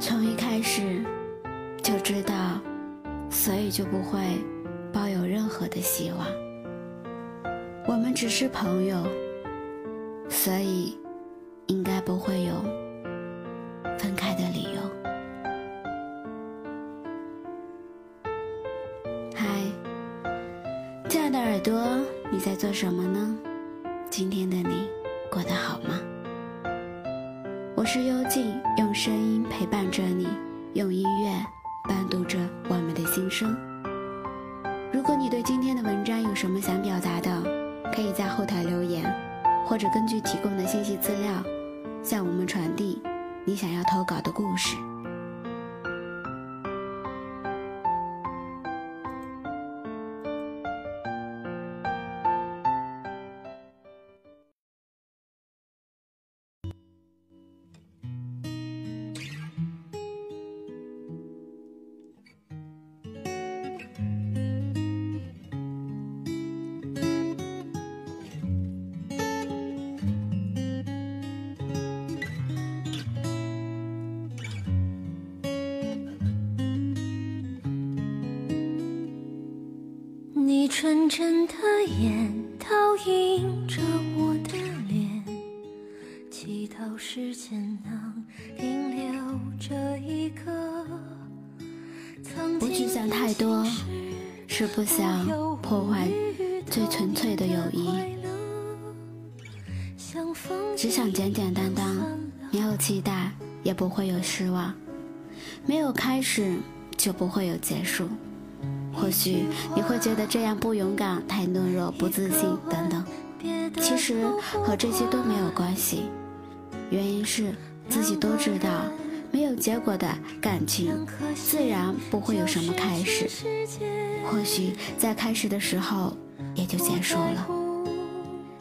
从一开始就知道，所以就不会抱有任何的希望。我们只是朋友，所以应该不会有分开的理由。嗨，亲爱的耳朵，你在做什么呢？今天的你过得好吗？我是幽静，用声音陪伴着你，用音乐伴读着我们的心声。如果你对今天的文章有什么想表达的，可以在后台留言，或者根据提供的信息资料，向我们传递你想要投稿的故事。纯真的眼倒映着我的脸，祈祷时间能停留这一刻。不去想太多，是不想破坏最纯粹的友谊。只想简简单单，没有期待，也不会有失望。没有开始，就不会有结束。或许你会觉得这样不勇敢、太懦弱、不自信等等，其实和这些都没有关系。原因是自己都知道，没有结果的感情，自然不会有什么开始。或许在开始的时候，也就结束了。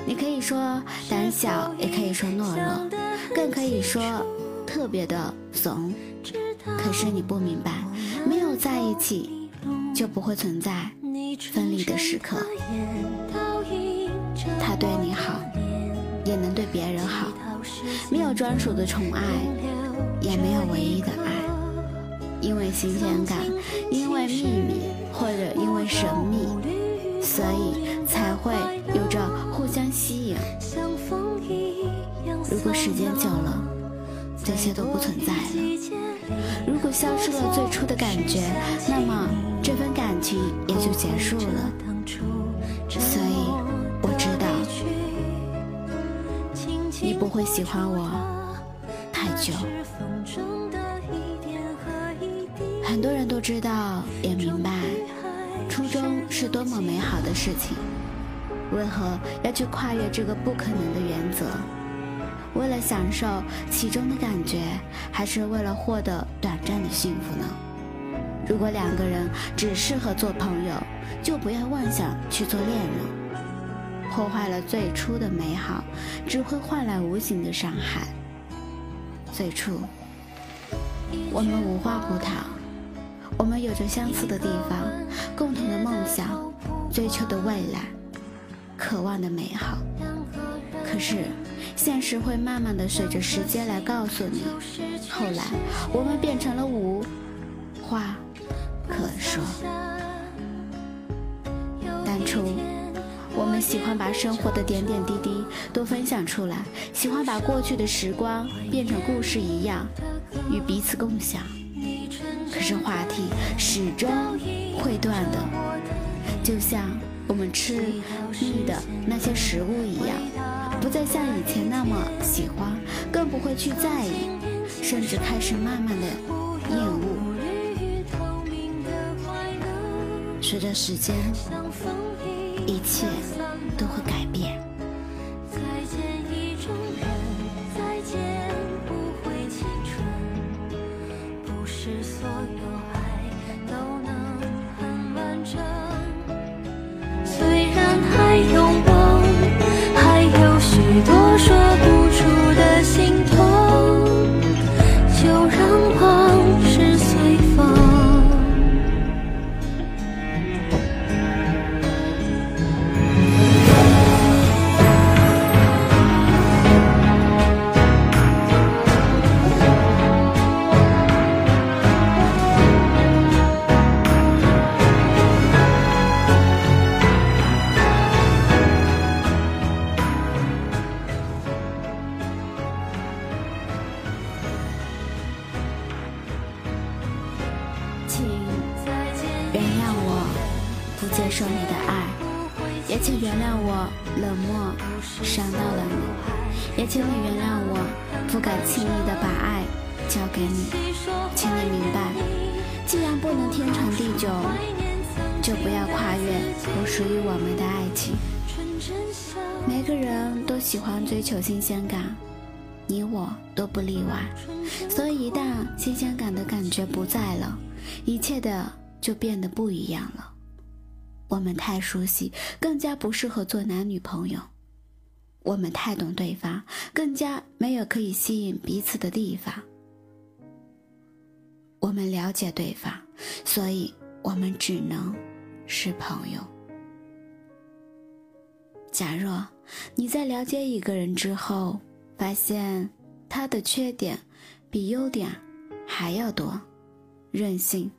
你可以说胆小，也可以说懦弱，更可以说特别的怂。可是你不明白，没有在一起。就不会存在分离的时刻。他对你好，也能对别人好。没有专属的宠爱，也没有唯一的爱。因为新鲜感，因为秘密，或者因为神秘，所以才会有着互相吸引。如果时间久了，这些都不存在了。如果消失了最初的感觉，那么。这份感情也就结束了，所以我知道你不会喜欢我太久。很多人都知道，也明白，初衷是多么美好的事情，为何要去跨越这个不可能的原则？为了享受其中的感觉，还是为了获得短暂的幸福呢？如果两个人只适合做朋友，就不要妄想去做恋人，破坏了最初的美好，只会换来无形的伤害。最初，我们无话不谈，我们有着相似的地方，共同的梦想，追求的未来，渴望的美好。可是，现实会慢慢的随着时间来告诉你，后来我们变成了无话。可说，当初我们喜欢把生活的点点滴滴都分享出来，喜欢把过去的时光变成故事一样，与彼此共享。可是话题始终会断的，就像我们吃腻的那些食物一样，不再像以前那么喜欢，更不会去在意，甚至开始慢慢的厌恶。随着时间，一切都会改变。多说不到了你，也请你原谅我不敢轻易的把爱交给你，请你明白，既然不能天长地久，就不要跨越不属于我们的爱情。每个人都喜欢追求新鲜感，你我都不例外，所以一旦新鲜感的感觉不在了，一切的就变得不一样了。我们太熟悉，更加不适合做男女朋友；我们太懂对方，更加没有可以吸引彼此的地方。我们了解对方，所以我们只能是朋友。假若你在了解一个人之后，发现他的缺点比优点还要多，任性、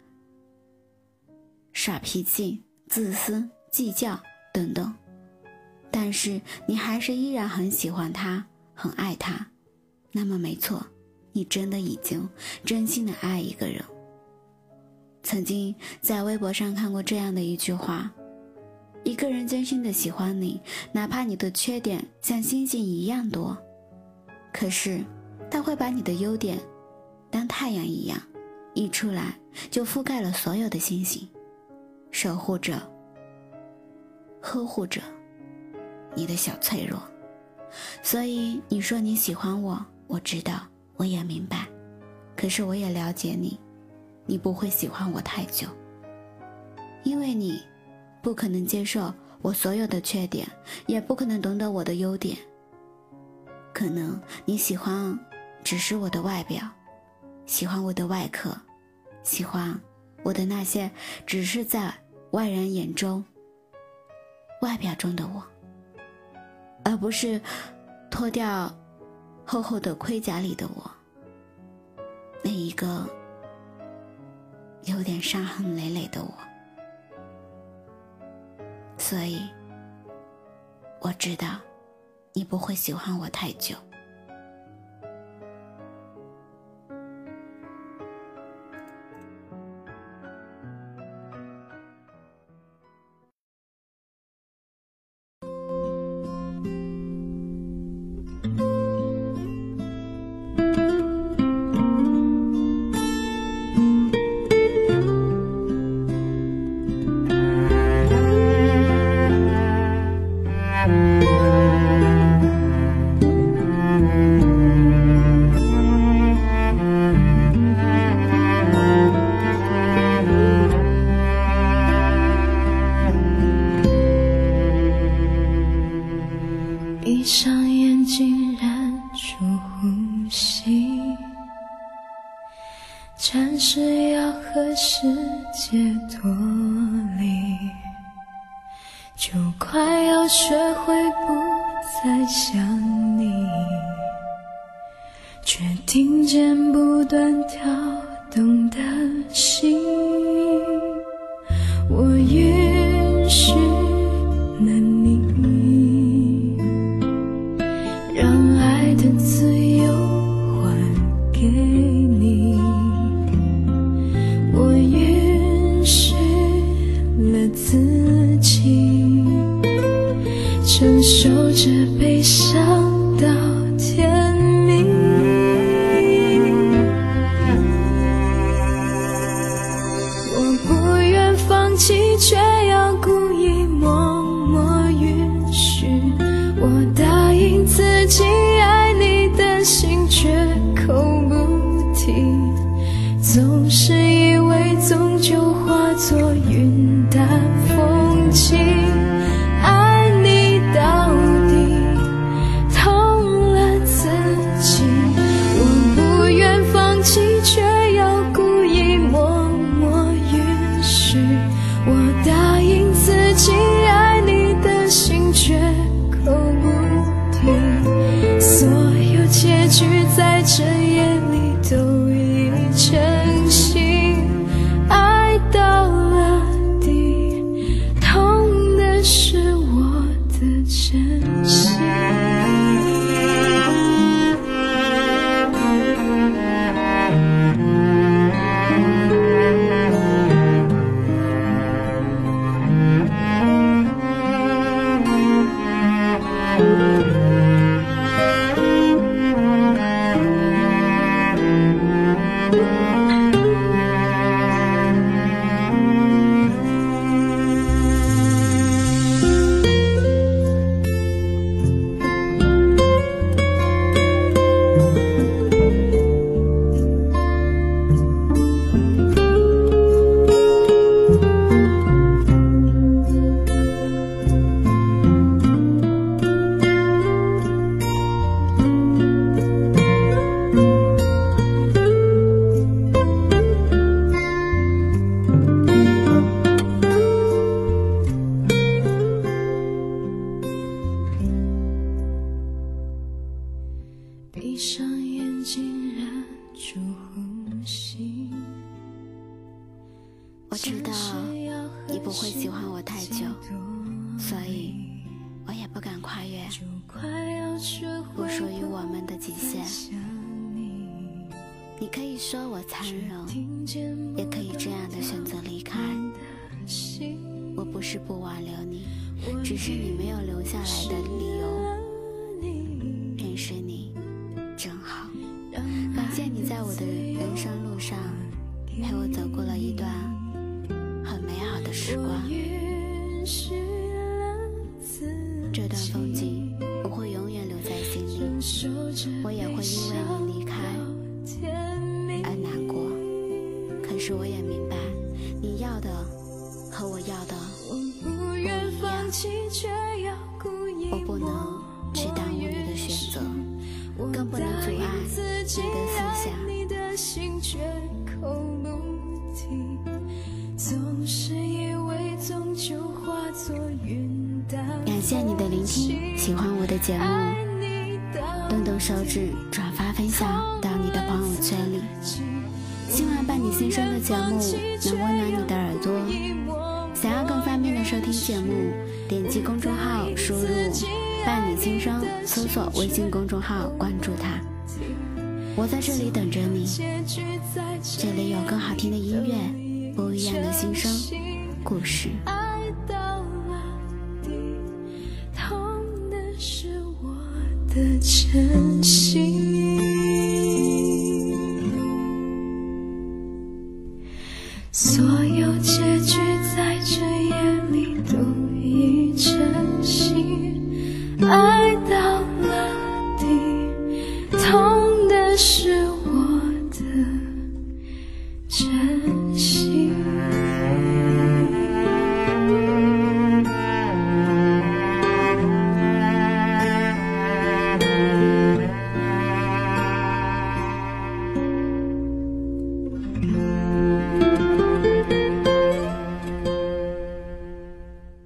耍脾气。自私、计较等等，但是你还是依然很喜欢他，很爱他，那么没错，你真的已经真心的爱一个人。曾经在微博上看过这样的一句话：一个人真心的喜欢你，哪怕你的缺点像星星一样多，可是他会把你的优点当太阳一样，一出来就覆盖了所有的星星。守护着，呵护着你的小脆弱，所以你说你喜欢我，我知道，我也明白，可是我也了解你，你不会喜欢我太久，因为你不可能接受我所有的缺点，也不可能懂得我的优点，可能你喜欢只是我的外表，喜欢我的外壳，喜欢。我的那些只是在外人眼中、外表中的我，而不是脱掉厚厚的盔甲里的我，那一个有点伤痕累累的我。所以，我知道你不会喜欢我太久。就快要学会不再想你，却听见不断跳动的心。我承受着悲伤到天明。我不愿放弃，却要故意默默允许。我答应自己爱你的心，却口不提，总是是不会喜欢我太久，所以我也不敢跨越不属于我们的极限。你可以说我残忍，也可以这样的选择离开。我不是不挽留你，只是你没有留下来的理由。认识你真好，感谢你在我的人生路上陪我走过了一段好的时光。这段风景不会永远留在心里，我也会因为你离开而难过。可是我也明白，你要的和我要的不一样，我不能去耽误你的选择，更不能阻碍你的思谢你的聆听，喜欢我的节目，动动手指转发分享到你的朋友圈里。希望伴你心声的节目能温暖你的耳朵。想要更方便的收听节目，点击公众号输入“伴你心声”，搜索微信公众号关注它。我在这里等着你，这里有更好听的音乐，不一样的心声故事。的真心。所有结局在这夜里都已成形爱